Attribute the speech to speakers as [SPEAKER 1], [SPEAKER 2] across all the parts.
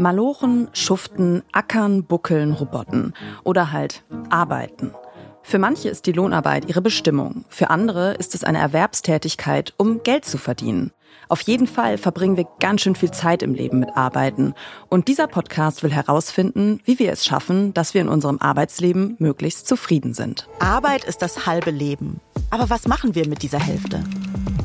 [SPEAKER 1] Malochen, schuften, ackern, buckeln, robotten oder halt arbeiten. Für manche ist die Lohnarbeit ihre Bestimmung, für andere ist es eine Erwerbstätigkeit, um Geld zu verdienen. Auf jeden Fall verbringen wir ganz schön viel Zeit im Leben mit Arbeiten. Und dieser Podcast will herausfinden, wie wir es schaffen, dass wir in unserem Arbeitsleben möglichst zufrieden sind.
[SPEAKER 2] Arbeit ist das halbe Leben. Aber was machen wir mit dieser Hälfte?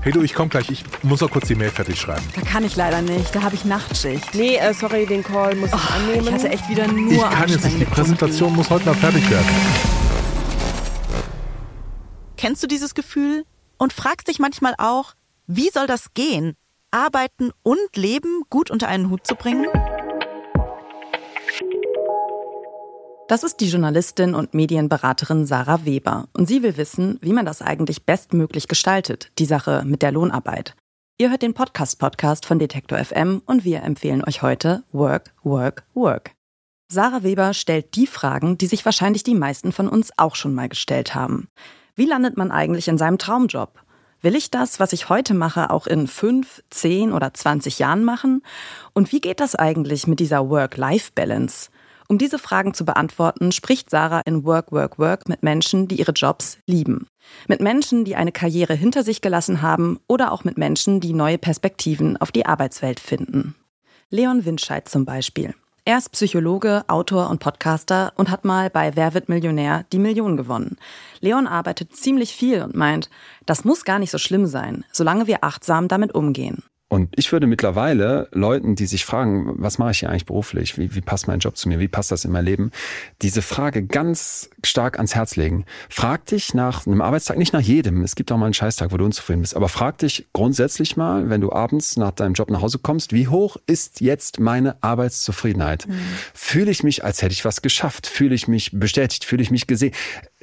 [SPEAKER 3] Hey du, ich komm gleich. Ich muss noch kurz die Mail fertig schreiben.
[SPEAKER 4] Da kann ich leider nicht. Da habe ich Nachtschicht.
[SPEAKER 5] Nee, äh, sorry, den Call muss ich oh, annehmen.
[SPEAKER 4] Ich hatte echt wieder nur
[SPEAKER 3] Ich kann jetzt nicht. Die Präsentation muss heute noch fertig werden.
[SPEAKER 2] Kennst du dieses Gefühl? Und fragst dich manchmal auch, wie soll das gehen? Arbeiten und Leben gut unter einen Hut zu bringen?
[SPEAKER 1] Das ist die Journalistin und Medienberaterin Sarah Weber. Und sie will wissen, wie man das eigentlich bestmöglich gestaltet, die Sache mit der Lohnarbeit. Ihr hört den Podcast-Podcast von Detektor FM und wir empfehlen euch heute Work, Work, Work. Sarah Weber stellt die Fragen, die sich wahrscheinlich die meisten von uns auch schon mal gestellt haben. Wie landet man eigentlich in seinem Traumjob? Will ich das, was ich heute mache, auch in fünf, zehn oder zwanzig Jahren machen? Und wie geht das eigentlich mit dieser Work-Life-Balance? Um diese Fragen zu beantworten, spricht Sarah in Work, Work, Work mit Menschen, die ihre Jobs lieben. Mit Menschen, die eine Karriere hinter sich gelassen haben oder auch mit Menschen, die neue Perspektiven auf die Arbeitswelt finden. Leon Windscheid zum Beispiel. Er ist Psychologe, Autor und Podcaster und hat mal bei Wer wird Millionär die Million gewonnen. Leon arbeitet ziemlich viel und meint, das muss gar nicht so schlimm sein, solange wir achtsam damit umgehen.
[SPEAKER 6] Und ich würde mittlerweile Leuten, die sich fragen, was mache ich hier eigentlich beruflich? Wie, wie passt mein Job zu mir? Wie passt das in mein Leben? Diese Frage ganz stark ans Herz legen. Frag dich nach einem Arbeitstag, nicht nach jedem. Es gibt auch mal einen Scheißtag, wo du unzufrieden bist. Aber frag dich grundsätzlich mal, wenn du abends nach deinem Job nach Hause kommst, wie hoch ist jetzt meine Arbeitszufriedenheit? Mhm. Fühle ich mich, als hätte ich was geschafft? Fühle ich mich bestätigt? Fühle ich mich gesehen?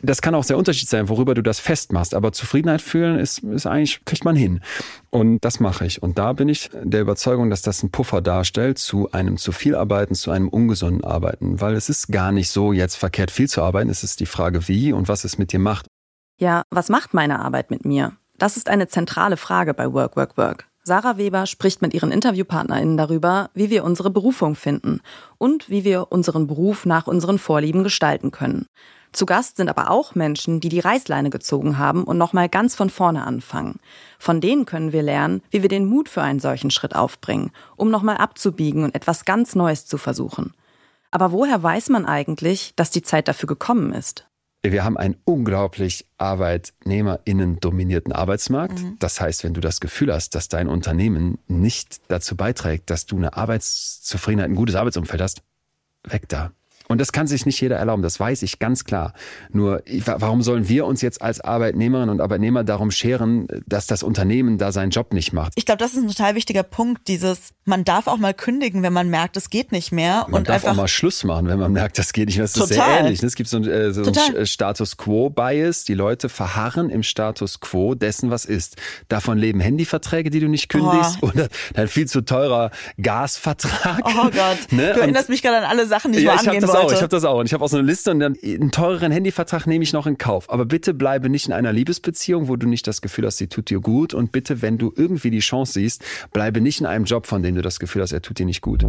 [SPEAKER 6] Das kann auch sehr unterschiedlich sein, worüber du das festmachst. Aber Zufriedenheit fühlen ist, ist eigentlich, kriegt man hin. Und das mache ich. Und da bin ich der Überzeugung, dass das einen Puffer darstellt zu einem zu viel Arbeiten, zu einem ungesunden Arbeiten. Weil es ist gar nicht so jetzt verkehrt viel zu arbeiten. Es ist die Frage, wie und was es mit dir macht.
[SPEAKER 1] Ja, was macht meine Arbeit mit mir? Das ist eine zentrale Frage bei Work, Work, Work. Sarah Weber spricht mit ihren InterviewpartnerInnen darüber, wie wir unsere Berufung finden und wie wir unseren Beruf nach unseren Vorlieben gestalten können. Zu Gast sind aber auch Menschen, die die Reißleine gezogen haben und nochmal ganz von vorne anfangen. Von denen können wir lernen, wie wir den Mut für einen solchen Schritt aufbringen, um nochmal abzubiegen und etwas ganz Neues zu versuchen. Aber woher weiß man eigentlich, dass die Zeit dafür gekommen ist?
[SPEAKER 6] Wir haben einen unglaublich ArbeitnehmerInnen dominierten Arbeitsmarkt. Mhm. Das heißt, wenn du das Gefühl hast, dass dein Unternehmen nicht dazu beiträgt, dass du eine Arbeitszufriedenheit, ein gutes Arbeitsumfeld hast, weg da. Und das kann sich nicht jeder erlauben, das weiß ich ganz klar. Nur, warum sollen wir uns jetzt als Arbeitnehmerinnen und Arbeitnehmer darum scheren, dass das Unternehmen da seinen Job nicht macht?
[SPEAKER 2] Ich glaube, das ist ein total wichtiger Punkt, dieses, man darf auch mal kündigen, wenn man merkt, es geht nicht mehr.
[SPEAKER 6] Man und darf auch mal Schluss machen, wenn man merkt, das geht nicht mehr. Das total. ist sehr ähnlich. Es gibt so, äh, so einen Status Quo-Bias. Die Leute verharren im Status Quo dessen, was ist. Davon leben Handyverträge, die du nicht kündigst, oh. oder dein viel zu teurer Gasvertrag.
[SPEAKER 2] Oh Gott, ne? du erinnerst mich gerade an alle Sachen, die ich ja, mal angehen wollte.
[SPEAKER 6] Auch, ich habe das auch. Und ich habe auch so eine Liste und dann einen teureren Handyvertrag nehme ich noch in Kauf. Aber bitte bleibe nicht in einer Liebesbeziehung, wo du nicht das Gefühl hast, sie tut dir gut. Und bitte, wenn du irgendwie die Chance siehst, bleibe nicht in einem Job, von dem du das Gefühl hast, er tut dir nicht gut.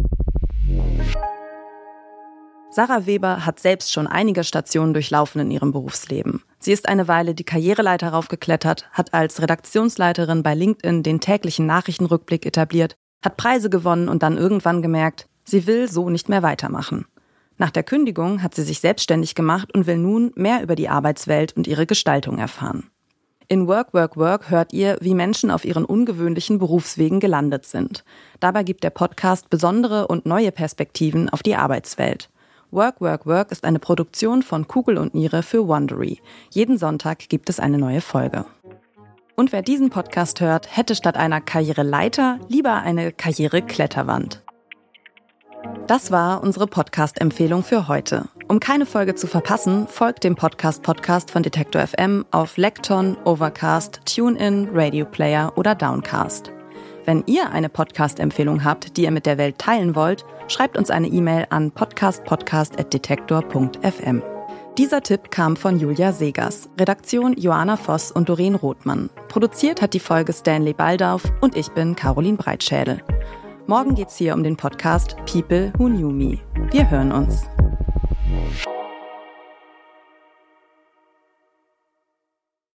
[SPEAKER 1] Sarah Weber hat selbst schon einige Stationen durchlaufen in ihrem Berufsleben. Sie ist eine Weile die Karriereleiter raufgeklettert, hat als Redaktionsleiterin bei LinkedIn den täglichen Nachrichtenrückblick etabliert, hat Preise gewonnen und dann irgendwann gemerkt, sie will so nicht mehr weitermachen. Nach der Kündigung hat sie sich selbstständig gemacht und will nun mehr über die Arbeitswelt und ihre Gestaltung erfahren. In Work, Work, Work hört ihr, wie Menschen auf ihren ungewöhnlichen Berufswegen gelandet sind. Dabei gibt der Podcast besondere und neue Perspektiven auf die Arbeitswelt. Work, Work, Work ist eine Produktion von Kugel und Niere für Wondery. Jeden Sonntag gibt es eine neue Folge. Und wer diesen Podcast hört, hätte statt einer Karriereleiter lieber eine Karrierekletterwand. Das war unsere Podcast-Empfehlung für heute. Um keine Folge zu verpassen, folgt dem Podcast-Podcast von Detektor FM auf Lekton, Overcast, TuneIn, Radio Player oder Downcast. Wenn ihr eine Podcast-Empfehlung habt, die ihr mit der Welt teilen wollt, schreibt uns eine E-Mail an podcastpodcast.detektor.fm. Dieser Tipp kam von Julia Segers, Redaktion Joanna Voss und Doreen Rothmann. Produziert hat die Folge Stanley Baldauf und ich bin Caroline Breitschädel. Morgen geht's hier um den Podcast People Who Knew Me. Wir hören uns.